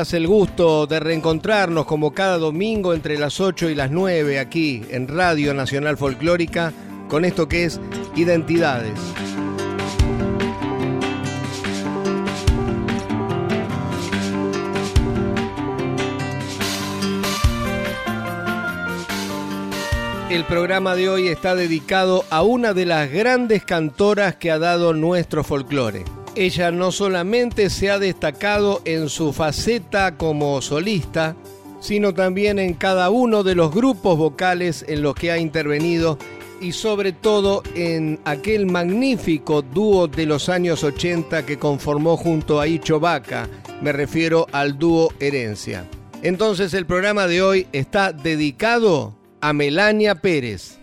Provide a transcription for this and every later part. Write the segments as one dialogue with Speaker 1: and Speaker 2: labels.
Speaker 1: El gusto de reencontrarnos como cada domingo entre las 8 y las 9 aquí en Radio Nacional Folclórica con esto que es Identidades. El programa de hoy está dedicado a una de las grandes cantoras que ha dado nuestro folclore. Ella no solamente se ha destacado en su faceta como solista, sino también en cada uno de los grupos vocales en los que ha intervenido y sobre todo en aquel magnífico dúo de los años 80 que conformó junto a Icho Vaca, me refiero al dúo Herencia. Entonces el programa de hoy está dedicado a Melania Pérez.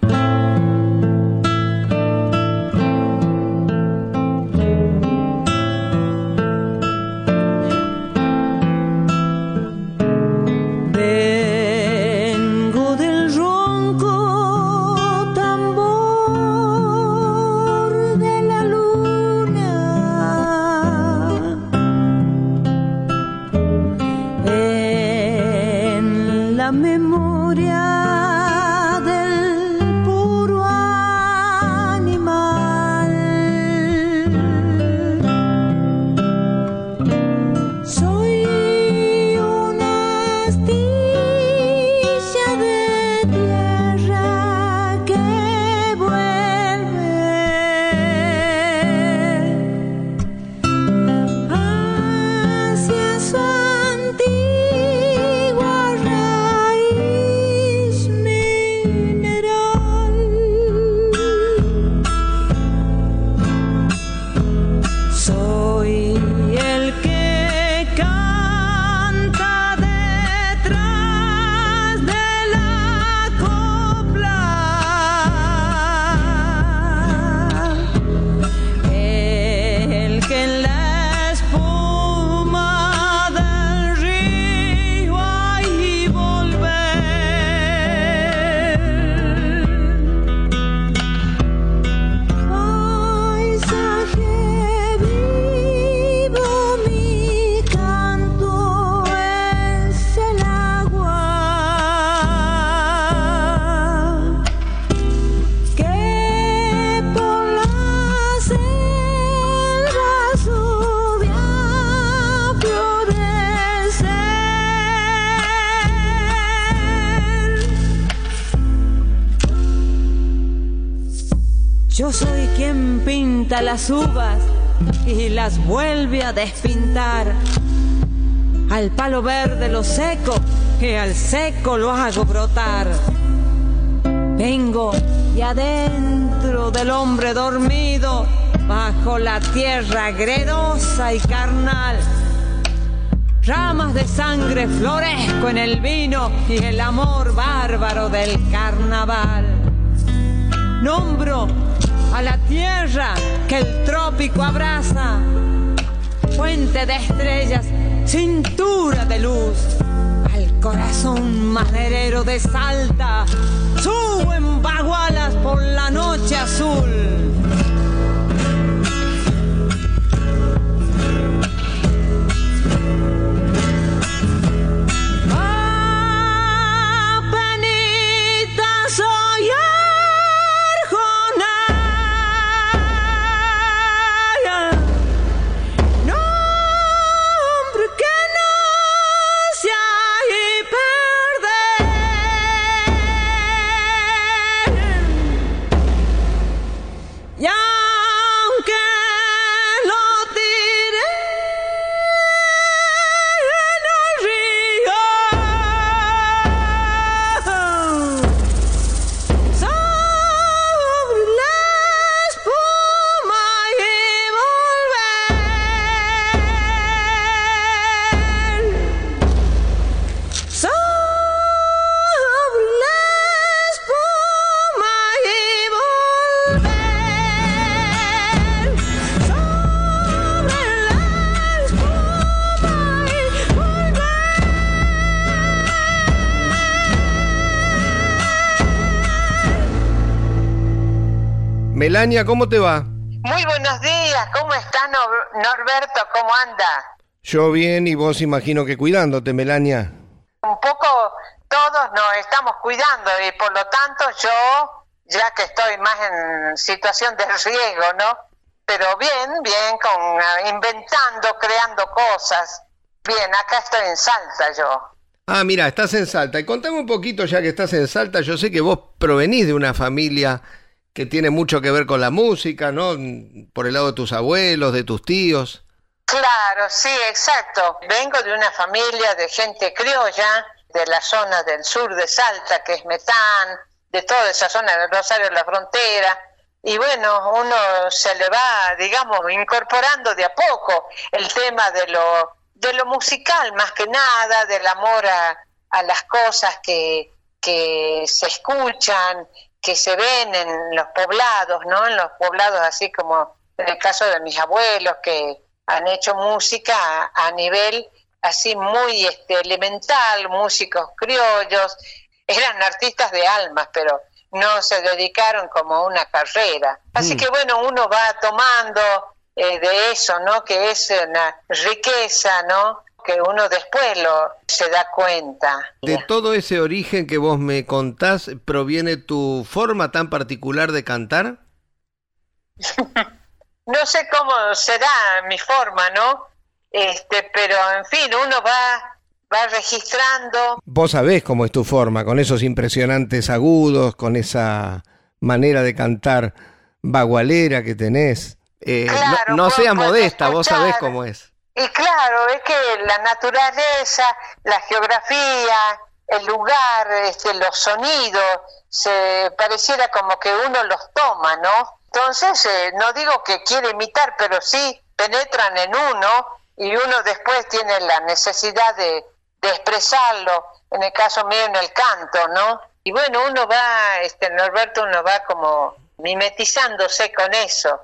Speaker 2: Las uvas y las vuelve a despintar. Al palo verde lo seco y al seco lo hago brotar. Vengo y adentro del hombre dormido, bajo la tierra gredosa y carnal. Ramas de sangre florezco en el vino y el amor bárbaro del carnaval. Nombro a la tierra que el trópico abraza, fuente de estrellas, cintura de luz, al corazón maderero de Salta, subo en bagualas por la noche azul.
Speaker 1: Melania, ¿cómo te va?
Speaker 3: Muy buenos días, ¿cómo está Norberto? ¿Cómo anda?
Speaker 1: Yo bien y vos imagino que cuidándote, Melania.
Speaker 3: Un poco todos nos estamos cuidando y por lo tanto yo, ya que estoy más en situación de riesgo, ¿no? Pero bien, bien, con ah, inventando, creando cosas. Bien, acá estoy en Salta yo.
Speaker 1: Ah, mira, estás en Salta. Y contame un poquito, ya que estás en Salta, yo sé que vos provenís de una familia que tiene mucho que ver con la música, ¿no? Por el lado de tus abuelos, de tus tíos.
Speaker 3: Claro, sí, exacto. Vengo de una familia de gente criolla, de la zona del sur de Salta, que es Metán, de toda esa zona del Rosario de la Frontera. Y bueno, uno se le va, digamos, incorporando de a poco el tema de lo, de lo musical, más que nada, del amor a, las cosas que, que se escuchan, que se ven en los poblados, ¿no? En los poblados así como en el caso de mis abuelos que han hecho música a nivel así muy este, elemental, músicos criollos, eran artistas de almas, pero no se dedicaron como una carrera. Así mm. que bueno, uno va tomando eh, de eso, ¿no? Que es una riqueza, ¿no? Que uno después lo se da cuenta.
Speaker 1: De todo ese origen que vos me contás, ¿proviene tu forma tan particular de cantar?
Speaker 3: no sé cómo será mi forma, ¿no? Este, pero en fin, uno va, va registrando.
Speaker 1: Vos sabés cómo es tu forma, con esos impresionantes agudos, con esa manera de cantar bagualera que tenés. Eh, no, sea modesta, vos sabés cómo es.
Speaker 3: Y claro, es que la naturaleza, la geografía, el lugar, este, los sonidos, se pareciera como que uno los toma, ¿no? Entonces, eh, no digo que quiere imitar, pero sí penetran en uno y uno después tiene la necesidad de, de expresarlo, en el caso mío en el canto, ¿no? Y bueno, uno va, este Norberto, uno va como mimetizándose con eso.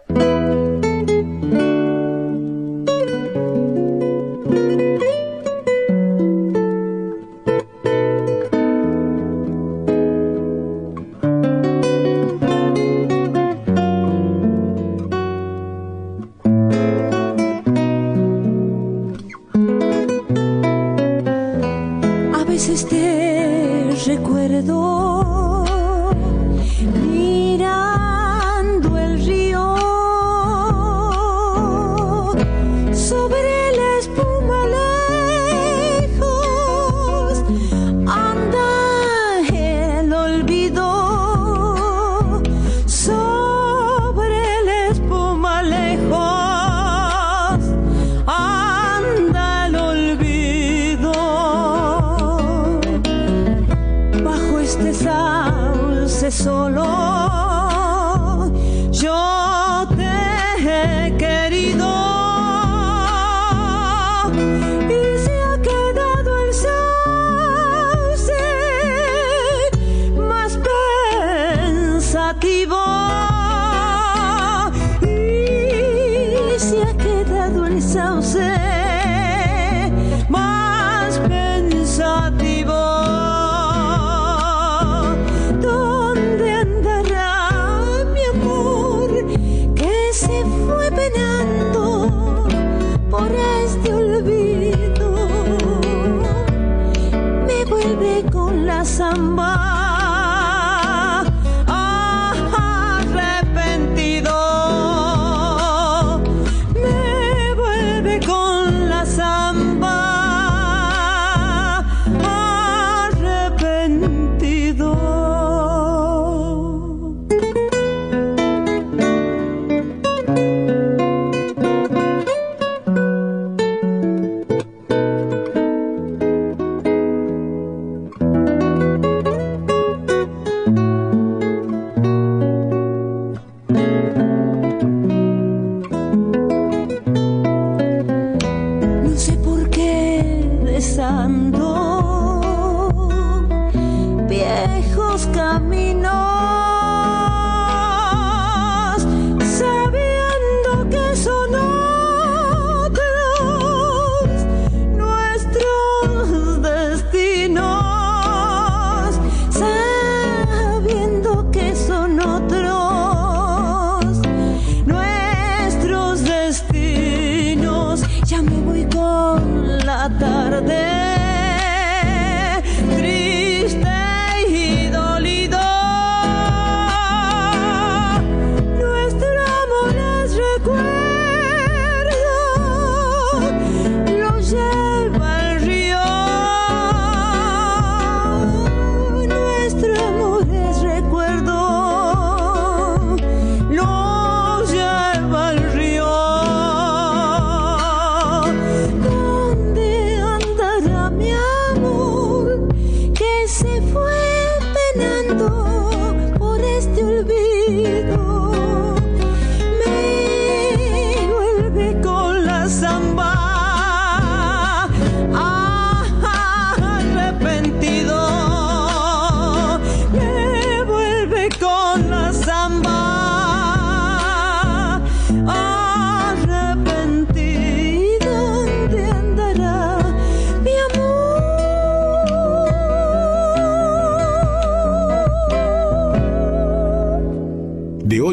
Speaker 2: tarde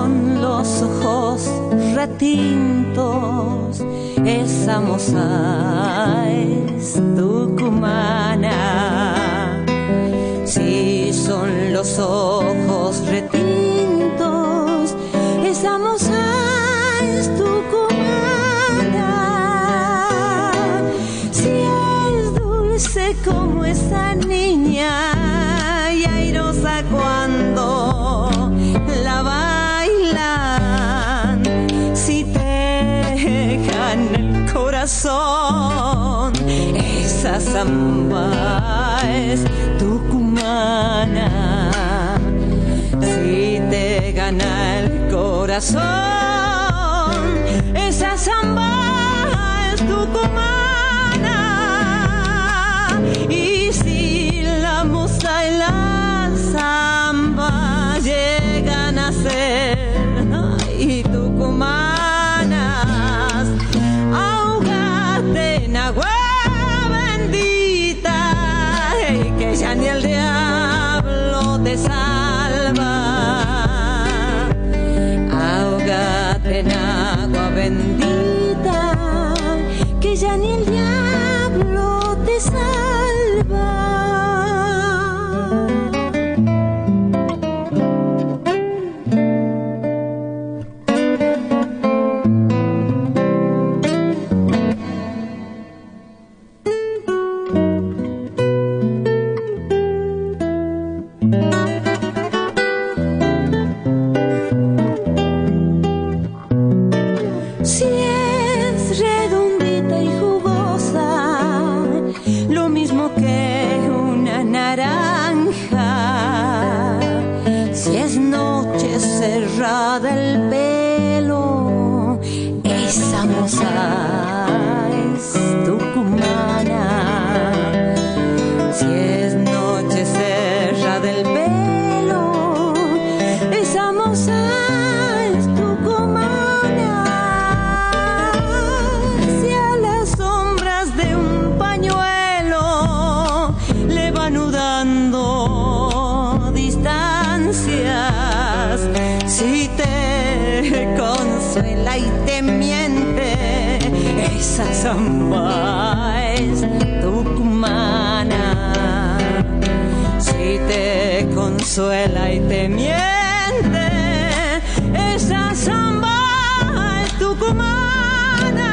Speaker 2: con los ojos retintos, esa moza es tucumana. Si son los ojos retintos Esa zamba es tucumana. Si te gana el corazón, esa zamba es tu tucumana. en agua bendita. tucumana. Si te consuela y te miente, esa samba es tucumana.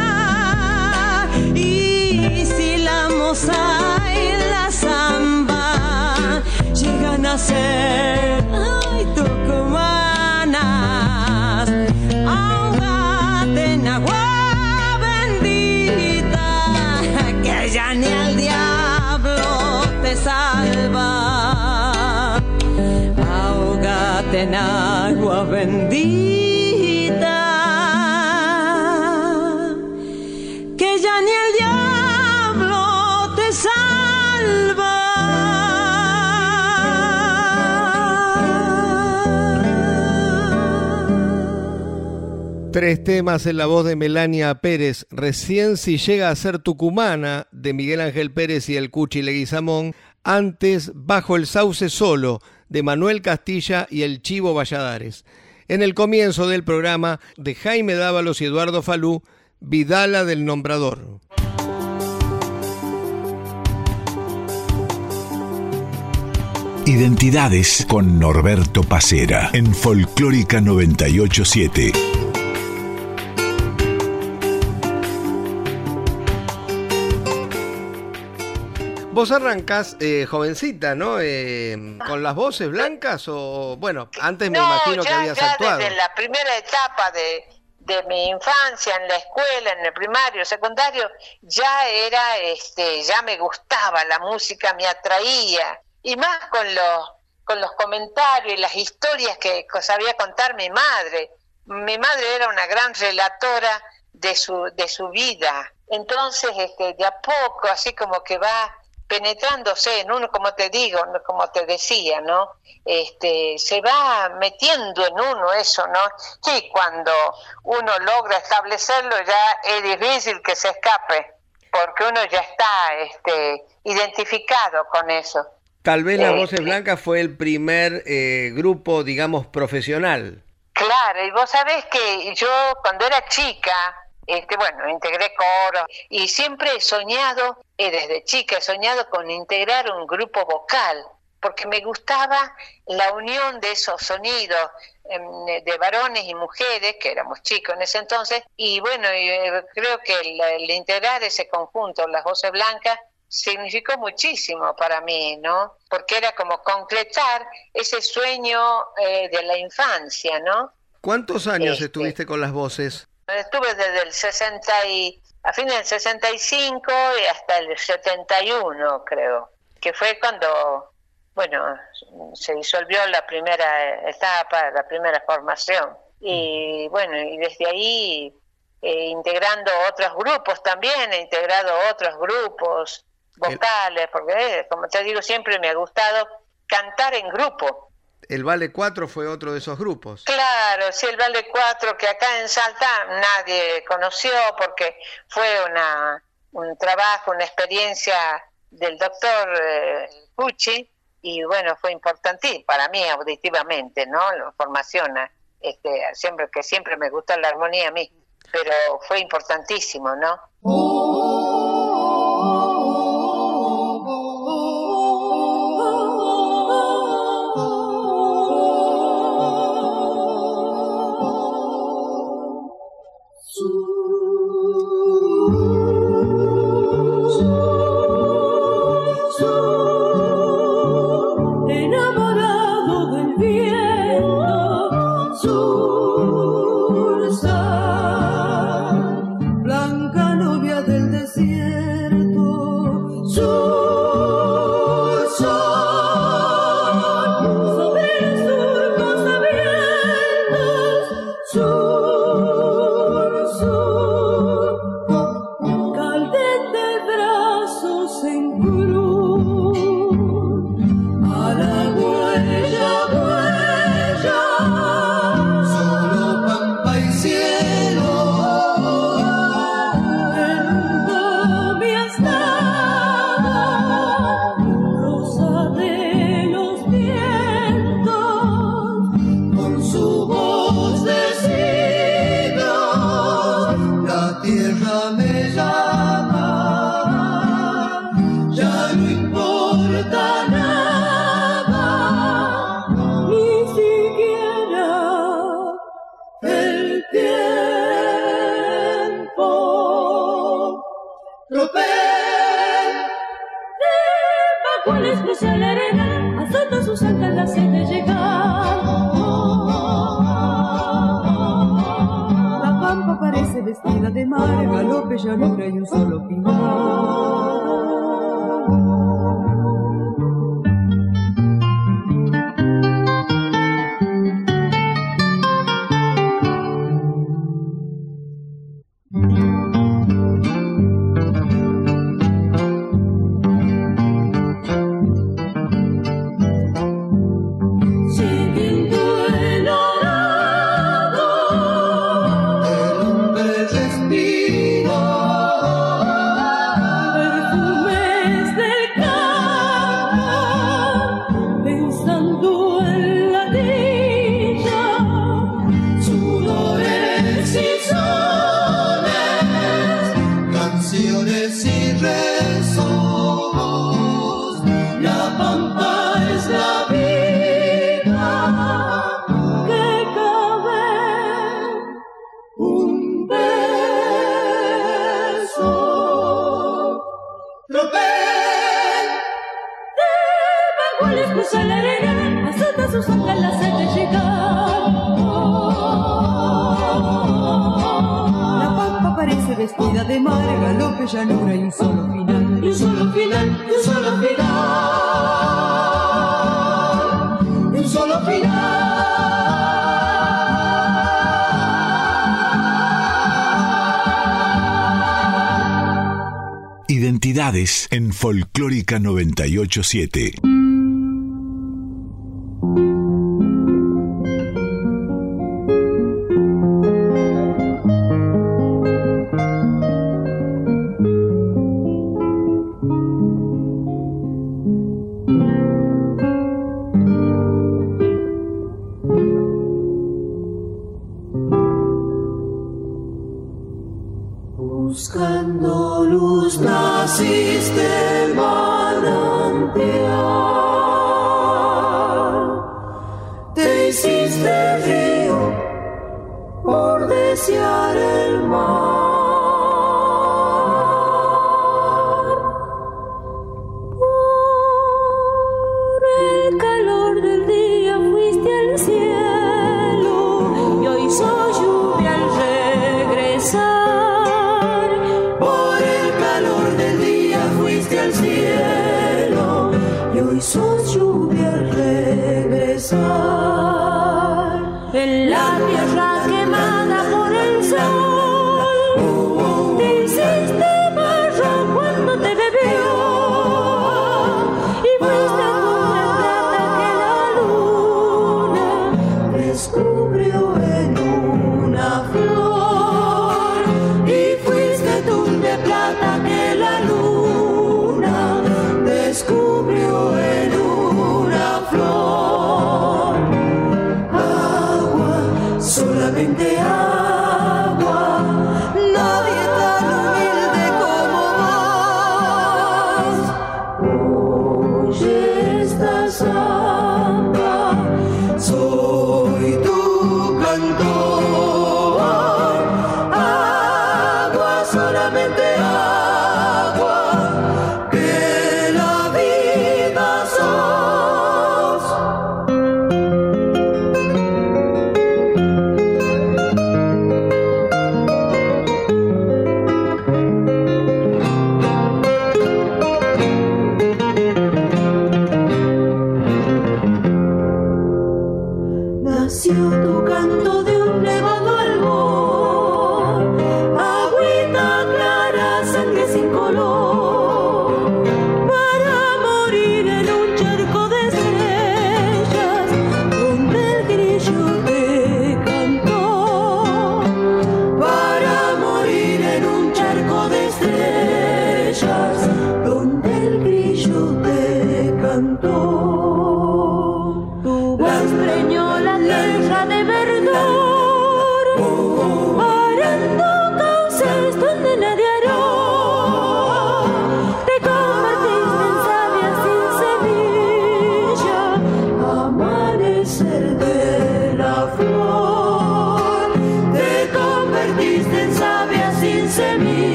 Speaker 2: Y si la moza y la samba llegan a ser bendita, que ya ni el diablo te salva.
Speaker 1: Tres temas en la voz de Melania Pérez, recién si llega a ser tucumana, de Miguel Ángel Pérez y el Cuchi Leguizamón, antes Bajo el Sauce Solo, de Manuel Castilla y el Chivo Valladares. En el comienzo del programa de Jaime Dávalos y Eduardo Falú, Vidala del Nombrador.
Speaker 4: Identidades con Norberto Pacera en Folclórica 987.
Speaker 1: Vos arrancás eh, jovencita, ¿no? Eh, con las voces blancas o, bueno, antes me imagino que habías
Speaker 3: ya
Speaker 1: actuado.
Speaker 3: Desde la primera etapa de, de mi infancia en la escuela, en el primario, secundario, ya era, este, ya me gustaba la música, me atraía y más con los con los comentarios y las historias que sabía contar mi madre. Mi madre era una gran relatora de su de su vida. Entonces, este, de a poco, así como que va penetrándose en uno, como te digo, como te decía, ¿no? Este, se va metiendo en uno eso, ¿no? Y cuando uno logra establecerlo ya es difícil que se escape, porque uno ya está este, identificado con eso.
Speaker 1: Tal vez Las Voces
Speaker 3: Este,
Speaker 1: Blancas fue el primer eh, grupo, digamos, profesional.
Speaker 3: Claro, y vos sabés que yo cuando era chica, este, bueno, integré coro y siempre he soñado, eh, desde chica he soñado con integrar un grupo vocal, porque me gustaba la unión de esos sonidos em, de varones y mujeres, que éramos chicos en ese entonces, y bueno, y, eh, creo que el, el integrar ese conjunto, las voces blancas, significó muchísimo para mí, ¿no? Porque era como concretar ese sueño eh, de la infancia, ¿no?
Speaker 1: ¿Cuántos años
Speaker 3: Este.
Speaker 1: estuviste con las voces?
Speaker 3: Estuve desde el 60 y, a fines del 65 y hasta el 71, creo, que fue cuando, bueno, se disolvió la primera etapa, la primera formación. Y bueno, y desde ahí eh, integrando otros grupos también, he integrado otros grupos vocales, porque eh, como te digo, siempre me ha gustado cantar en grupo.
Speaker 1: El Vale 4 fue otro de esos grupos.
Speaker 3: Claro, sí, el Vale 4 que acá en Salta nadie conoció porque fue una, un trabajo, una experiencia del doctor eh, y bueno, fue importante para mí auditivamente, ¿no? La formación, este, siempre que siempre me gusta la armonía a mí, pero fue importantísimo, ¿no?
Speaker 5: vestida de mar, galope, llanura y un solo final. Y un solo final, y un solo final. Y un solo final.
Speaker 2: Identidades en Folclórica 987.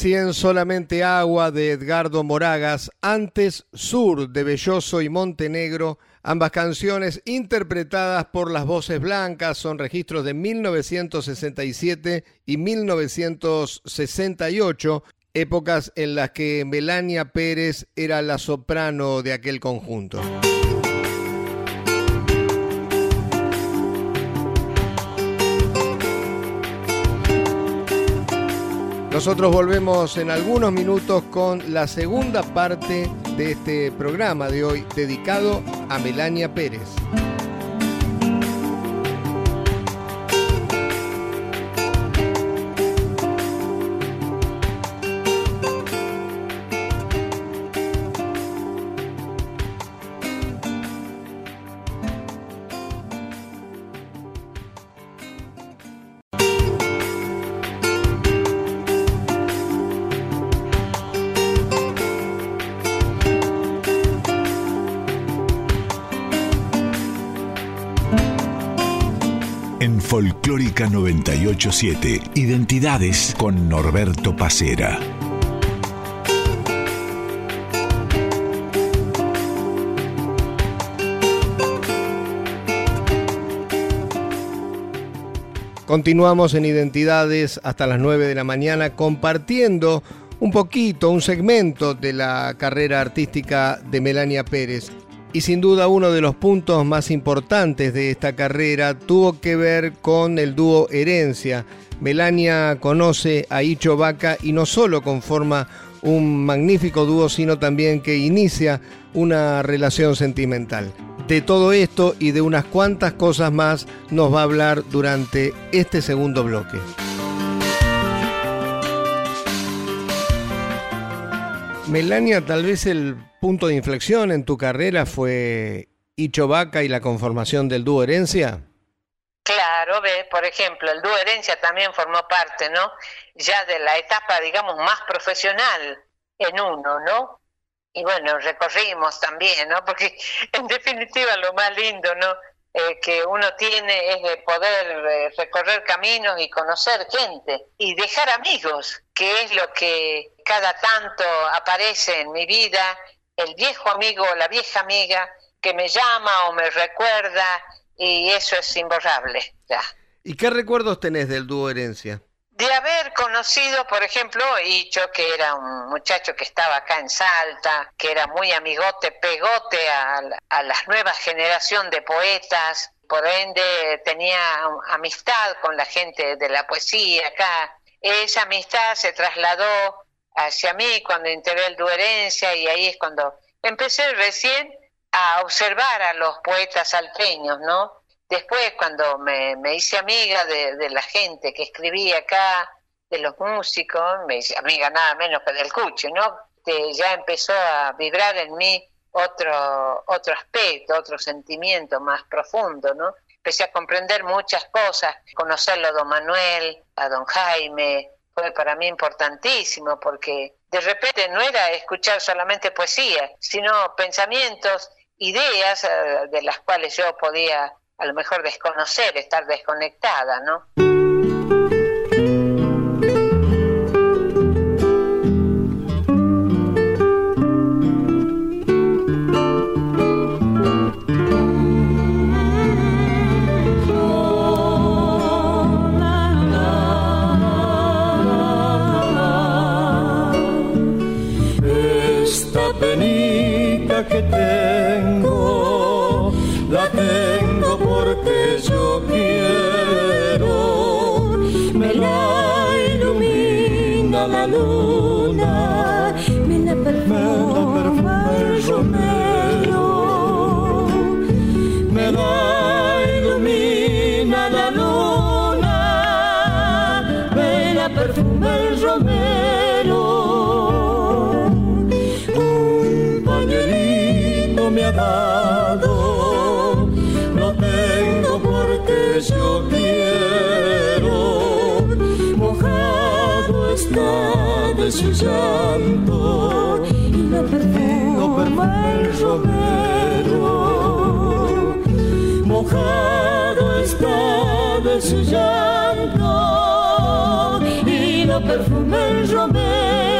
Speaker 1: recién Solamente Agua de Edgardo Moragas, antes Sur de Belloso y Montenegro, ambas canciones interpretadas por las voces blancas, son registros de 1967 y 1968, épocas en las que Melania Pérez era la soprano de aquel conjunto. Nosotros volvemos en algunos minutos con la segunda parte de este programa de hoy dedicado a Melania Pérez.
Speaker 4: Folclórica 987. Identidades con Norberto Pacera.
Speaker 1: Continuamos en Identidades hasta las 9 de la mañana compartiendo un poquito, un segmento de la carrera artística de Melania Pérez. Y sin duda uno de los puntos más importantes de esta carrera tuvo que ver con el dúo Herencia. Melania conoce a Icho Vaca y no solo conforma un magnífico dúo, sino también que inicia una relación sentimental. De todo esto y de unas cuantas cosas más nos va a hablar durante este segundo bloque. Melania, tal vez el punto de inflexión en tu carrera fue Icho Vaca y la conformación del dúo Herencia.
Speaker 3: Claro, ve, por ejemplo, el dúo Herencia también formó parte, ¿no? Ya de la etapa, digamos, más profesional en uno, ¿no? Y bueno, recorrimos también, ¿no? Porque en definitiva lo más lindo, ¿no? Eh, que uno tiene es de poder eh, recorrer caminos y conocer gente y dejar amigos, que es lo que cada tanto aparece en mi vida, el viejo amigo o la vieja amiga que me llama o me recuerda y eso es imborrable. Ya.
Speaker 1: ¿Y qué recuerdos tenés del dúo Herencia?
Speaker 3: De haber conocido, por ejemplo, Icho, que era un muchacho que estaba acá en Salta, que era muy amigote, pegote a, a la nueva generación de poetas, por ende tenía amistad con la gente de la poesía acá. Esa amistad se trasladó hacia mí cuando integré el Duerencia y ahí es cuando empecé recién a observar a los poetas salteños, ¿no? Después, cuando me, hice amiga de, la gente que escribía acá, de los músicos, me hice amiga nada menos que del Cuche, ¿no? ya empezó a vibrar en mí otro, otro aspecto, otro sentimiento más profundo, ¿no? Empecé a comprender muchas cosas, conocerlo a don Manuel, a don Jaime, fue para mí importantísimo porque de repente no era escuchar solamente poesía, sino pensamientos, ideas eh, de las cuales yo podía a lo mejor desconocer, estar desconectada, ¿no?
Speaker 6: Llanto y lo perfuma el romero. Mojado está de su llanto y lo perfuma el romero.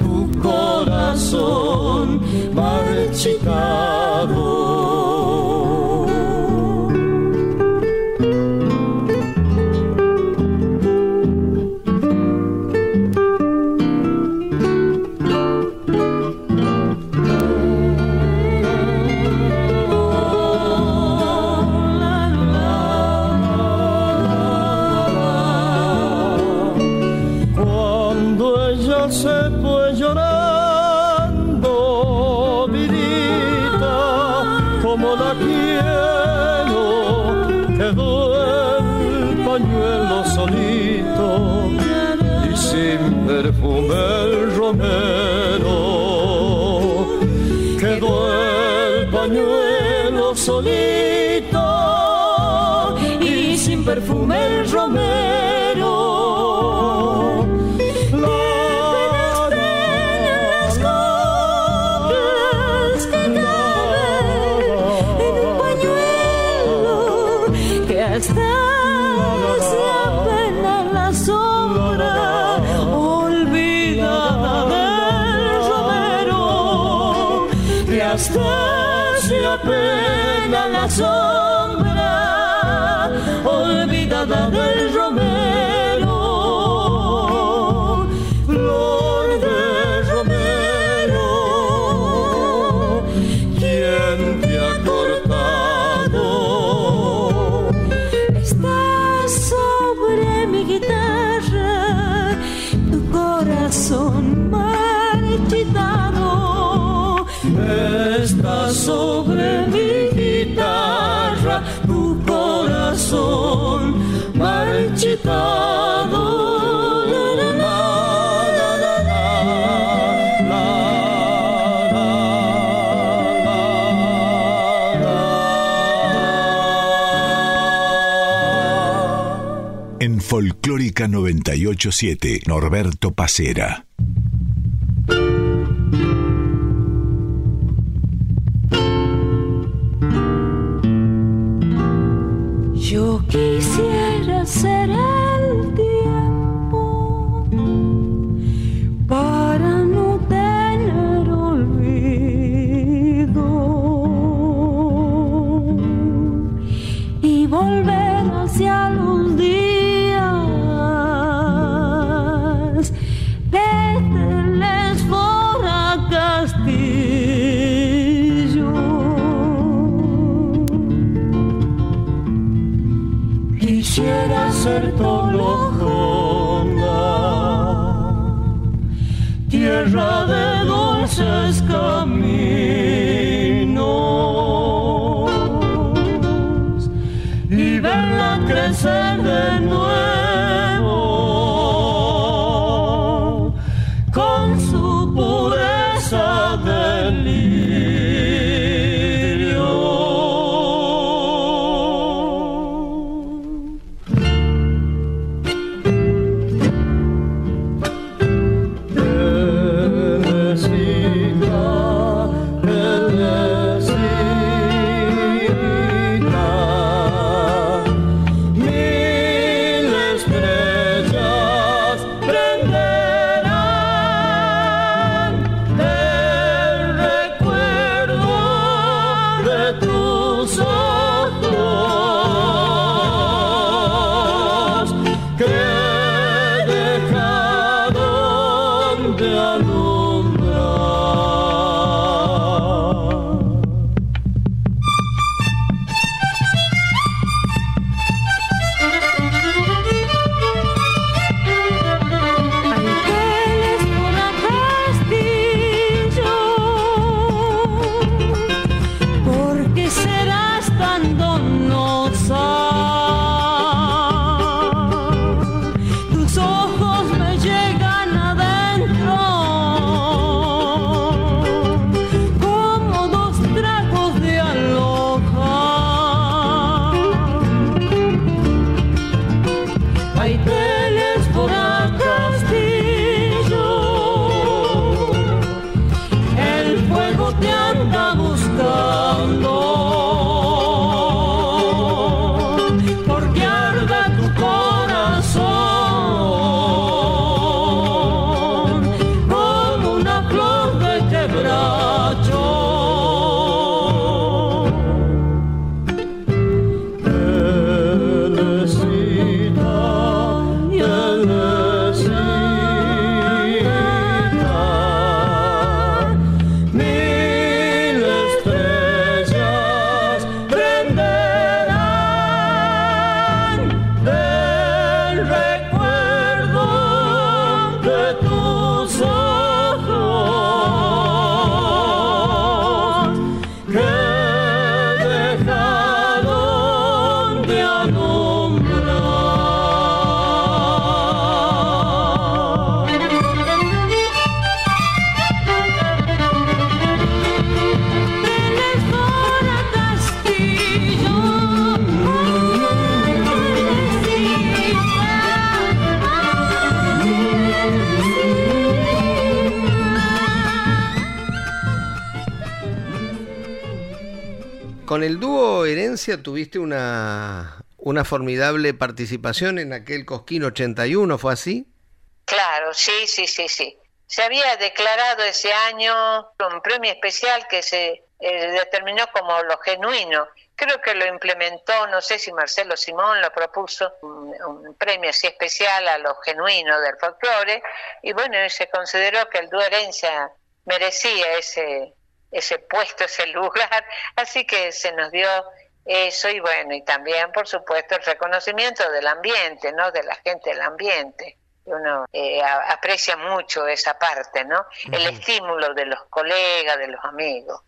Speaker 7: Anastasio pena la
Speaker 6: sombra olvidada del
Speaker 2: Folclórica 987, Norberto Pacera.
Speaker 6: y
Speaker 7: verla crecer de nuevo.
Speaker 1: Tuviste una, una formidable participación en aquel Cosquín 81, ¿fue así?
Speaker 6: Claro, sí, sí, sí, sí. Se había declarado ese año un premio especial que se eh, determinó como lo genuino. Creo que lo implementó, no sé si Marcelo Simón lo propuso, un, premio así especial a lo genuino del folclore, y bueno, se consideró que el dúo Herencia merecía ese, ese puesto, ese lugar, así que se nos dio eso y bueno, y también por supuesto el reconocimiento del ambiente, ¿no? De la gente del ambiente. Uno eh, aprecia mucho esa parte, ¿no? El estímulo de los colegas, de los amigos.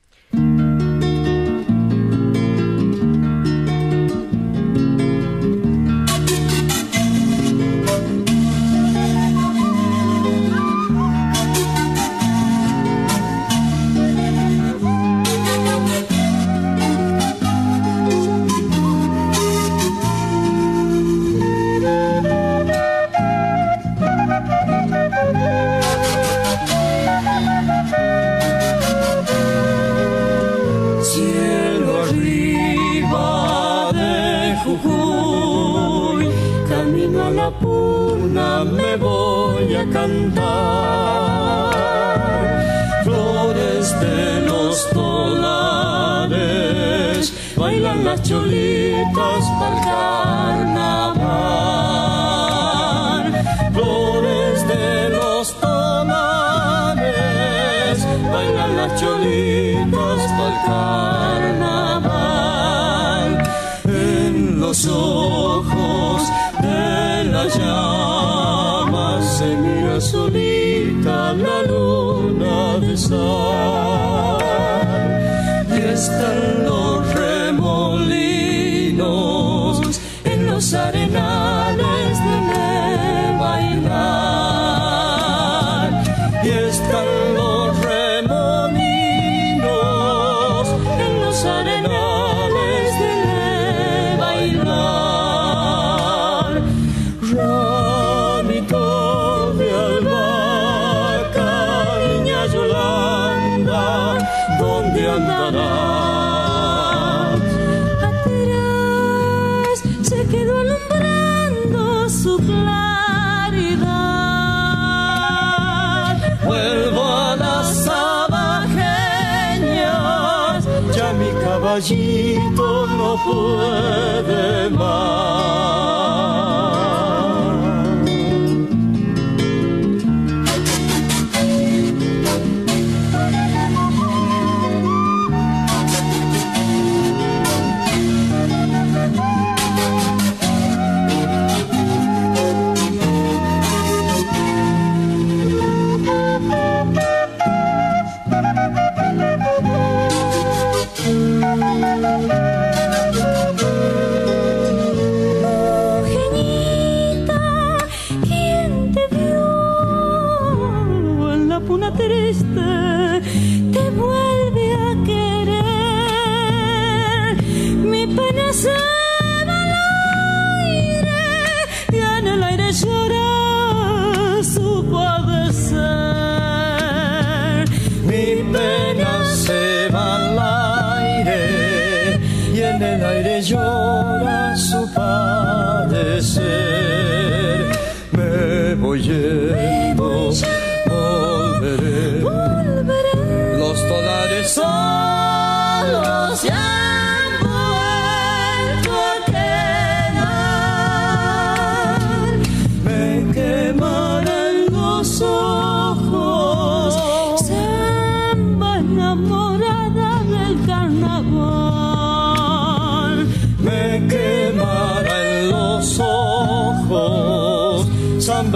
Speaker 6: cantar.
Speaker 2: No puede más.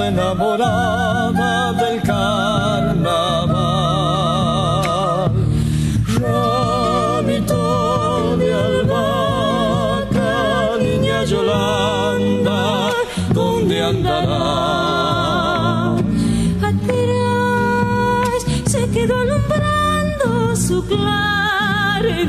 Speaker 2: Enamorada del carnaval. Ramito de albahaca, niña Yolanda, ¿dónde andará?
Speaker 8: Atrás se quedó alumbrando su claridad.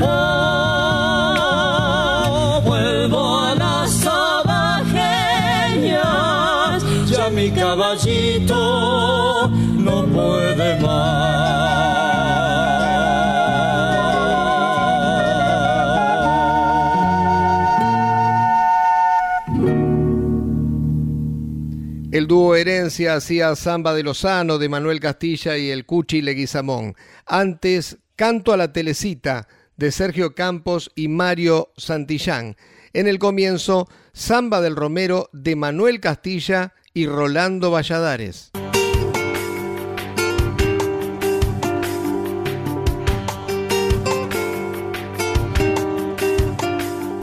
Speaker 1: Hacía Samba de Lozano, de Manuel Castilla y el Cuchi Leguizamón. Antes, Canto a la Telecita, de Sergio Campos y Mario Santillán. En el comienzo, Samba del Romero, de Manuel Castilla y Rolando Valladares.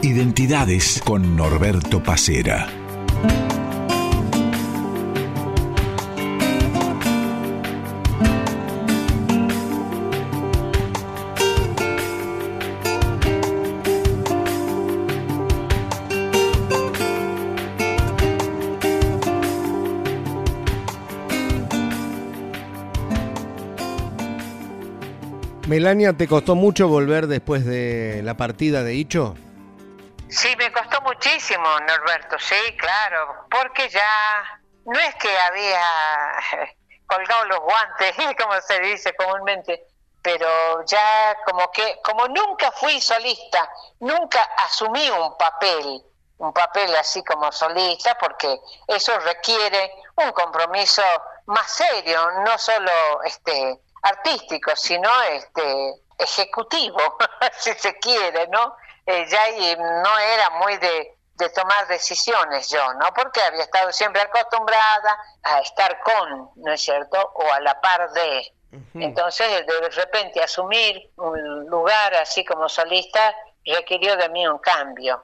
Speaker 4: Identidades con Norberto Pacera.
Speaker 1: Melania, ¿te costó mucho volver después de la partida de Hicho?
Speaker 2: Sí, me costó muchísimo, Norberto, sí, claro, porque ya no es que había colgado los guantes, como se dice comúnmente, pero ya como que, como nunca fui solista, nunca asumí un papel, un papel así como solista, porque eso requiere un compromiso más serio, no solo este artístico, sino este ejecutivo, si se quiere, ¿no? Eh, ya no era muy de, de tomar decisiones yo, ¿no? Porque había estado siempre acostumbrada a estar con, ¿no es cierto? O a la par de. Entonces, de repente asumir un lugar así como solista requirió de mí un cambio.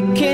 Speaker 9: breaking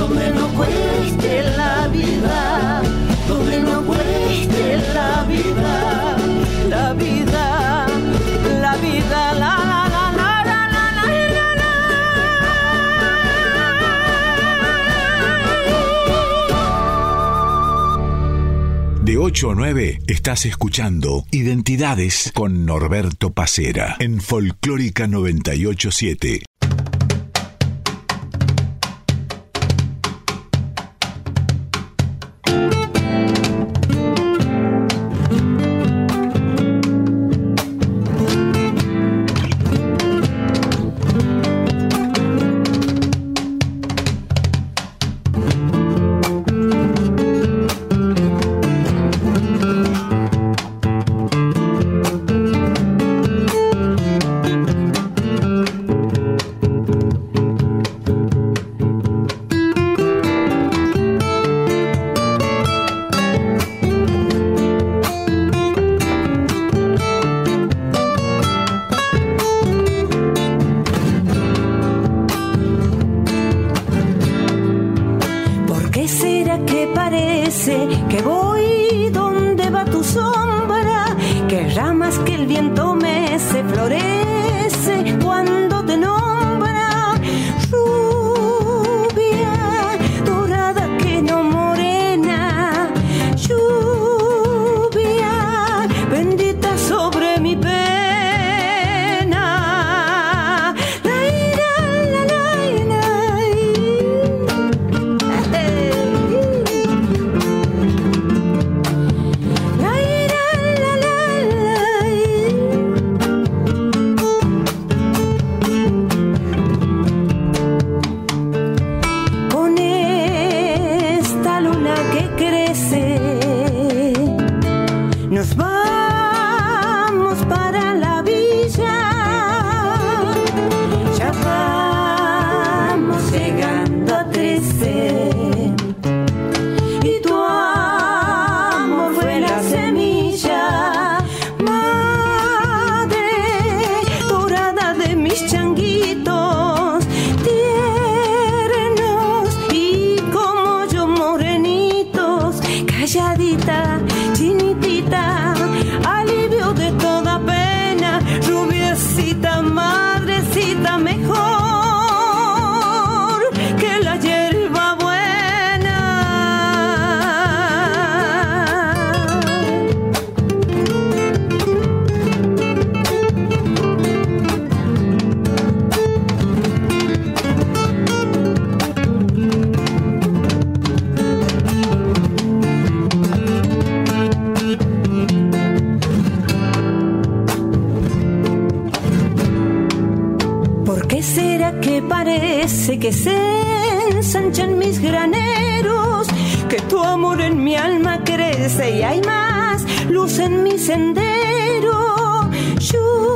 Speaker 2: donde no cueste la vida. Donde no cueste la vida. La vida. La vida. La, la, la,
Speaker 4: De 8 a 9 estás escuchando Identidades con Norberto Pacera en Folclórica 987.
Speaker 2: Que voy donde va tu sombra? Que ramas que el viento que se ensanchan mis graneros? Que tu amor en mi alma crece y hay más luz en mi sendero. Lluvia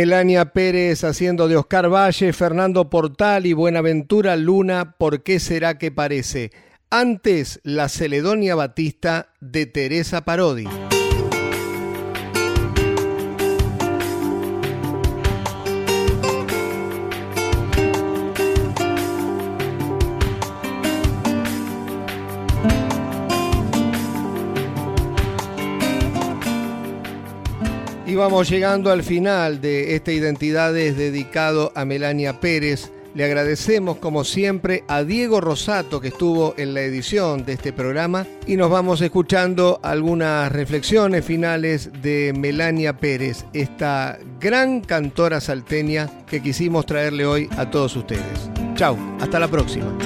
Speaker 1: Melania Pérez haciendo de Oscar Valle, Fernando Portal y Buenaventura Luna, ¿por qué será que parece? Antes, la Celedonia Batista de Teresa Parodi. Y vamos llegando al final de esta Identidades dedicado a Melania Pérez. Le agradecemos como siempre a Diego Rosato que estuvo en la edición de este programa y nos vamos escuchando algunas reflexiones finales de Melania Pérez, esta gran cantora salteña que quisimos traerle hoy a todos ustedes. Chao, hasta la próxima.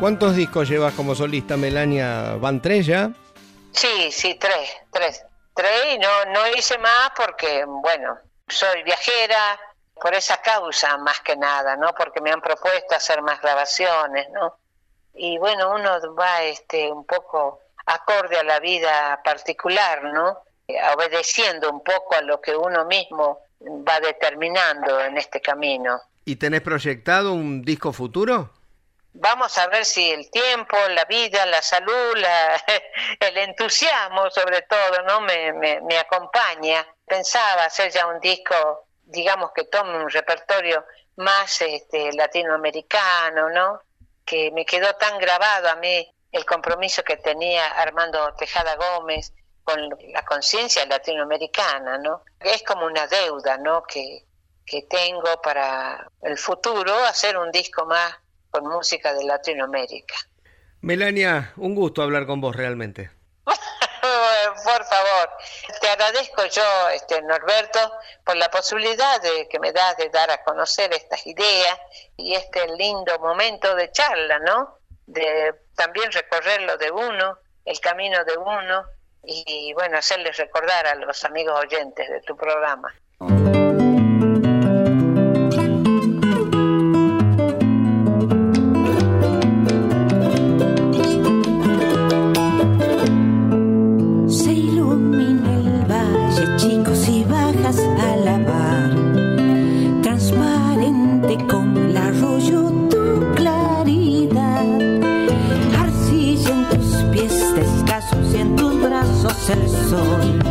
Speaker 1: ¿Cuántos discos llevas como solista, Melania? ¿Van tres ya?
Speaker 3: Sí, sí, tres, tres. Tres y no, no hice más porque, bueno, soy viajera por esa causa más que nada, ¿no? Porque me han propuesto hacer más grabaciones, ¿no? Y bueno, uno va este, un poco acorde a la vida particular, ¿no? Obedeciendo un poco a lo que uno mismo va determinando en este camino.
Speaker 1: ¿Y tenés proyectado un disco futuro?
Speaker 3: Vamos a ver si el tiempo, la vida, la salud, el entusiasmo sobre todo, ¿no? Me, me, acompaña. Pensaba hacer ya un disco, digamos que tome un repertorio más este, latinoamericano, ¿no? Que me quedó tan grabado a mí el compromiso que tenía Armando Tejada Gómez con la conciencia latinoamericana, ¿no? Es como una deuda, ¿no? Que, que tengo para el futuro, hacer un disco más con música de Latinoamérica.
Speaker 1: Melania, un gusto hablar con vos realmente.
Speaker 3: por favor, te agradezco yo, este Norberto, por la posibilidad de que me das de dar a conocer estas ideas y este lindo momento de charla, ¿no? De también recorrer lo de uno, el camino de uno y bueno, hacerles recordar a los amigos oyentes de tu programa.
Speaker 2: El sol